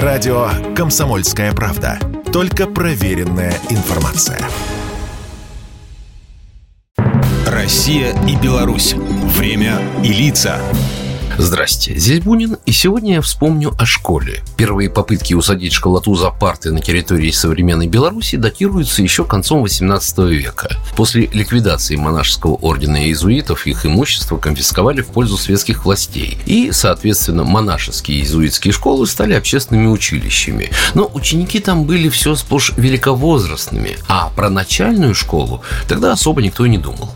Радио «Комсомольская правда». Только проверенная информация. Россия и Беларусь. Время и лица. Здрасте, здесь Бунин, и сегодня я вспомню о школе. Первые попытки усадить школоту за парты на территории современной Беларуси датируются еще концом XVIII века. После ликвидации монашеского ордена иезуитов их имущество конфисковали в пользу светских властей. И, соответственно, монашеские иезуитские школы стали общественными училищами. Но ученики там были все сплошь великовозрастными, а про начальную школу тогда особо никто не думал.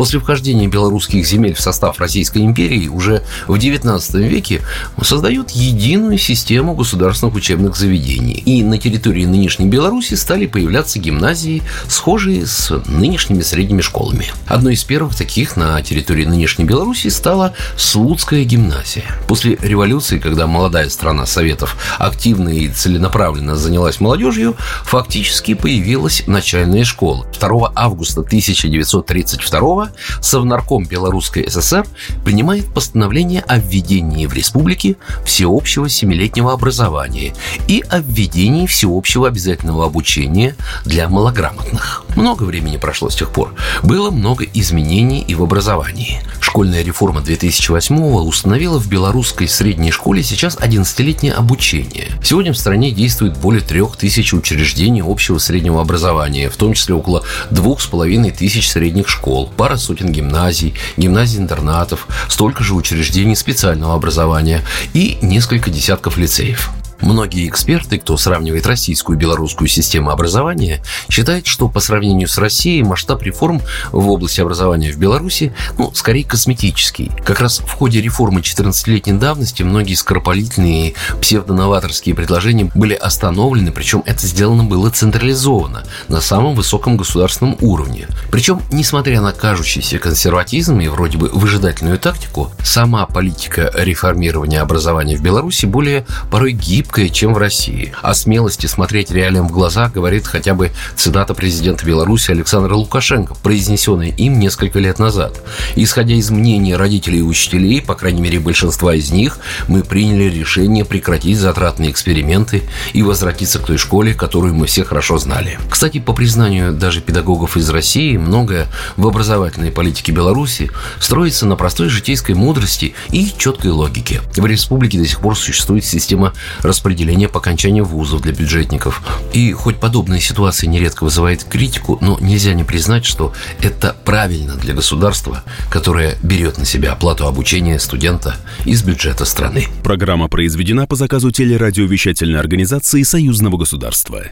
После вхождения белорусских земель в состав Российской империи уже в XIX веке создают единую систему государственных учебных заведений. И на территории нынешней Беларуси стали появляться гимназии, схожие с нынешними средними школами. Одной из первых таких на территории нынешней Беларуси стала Слуцкая гимназия. После революции, когда молодая страна Советов активно и целенаправленно занялась молодежью, фактически появилась начальная школа. 2 августа 1932 Совнарком Белорусской ССР принимает постановление о введении в республике всеобщего семилетнего образования и о введении всеобщего обязательного обучения для малограмотных. Много времени прошло с тех пор. Было много изменений и в образовании. Школьная реформа 2008 установила в белорусской средней школе сейчас 11-летнее обучение. Сегодня в стране действует более трех тысяч учреждений общего среднего образования, в том числе около двух с половиной тысяч средних школ, пара сотен гимназий, гимназий-интернатов, столько же учреждений специального образования и несколько десятков лицеев. Многие эксперты, кто сравнивает российскую и белорусскую систему образования, считают, что по сравнению с Россией масштаб реформ в области образования в Беларуси, ну, скорее косметический. Как раз в ходе реформы 14-летней давности многие скоропалительные псевдоноваторские предложения были остановлены, причем это сделано было централизованно, на самом высоком государственном уровне. Причем, несмотря на кажущийся консерватизм и вроде бы выжидательную тактику, сама политика реформирования образования в Беларуси более порой гибкая гибкое, чем в России. О смелости смотреть реалиям в глаза говорит хотя бы цитата президента Беларуси Александра Лукашенко, произнесенная им несколько лет назад. Исходя из мнения родителей и учителей, по крайней мере большинства из них, мы приняли решение прекратить затратные эксперименты и возвратиться к той школе, которую мы все хорошо знали. Кстати, по признанию даже педагогов из России, многое в образовательной политике Беларуси строится на простой житейской мудрости и четкой логике. В республике до сих пор существует система распределения распределения по окончанию вузов для бюджетников. И хоть подобная ситуация нередко вызывает критику, но нельзя не признать, что это правильно для государства, которое берет на себя оплату обучения студента из бюджета страны. Программа произведена по заказу телерадиовещательной организации Союзного государства.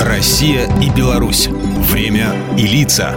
Россия и Беларусь. Время и лица.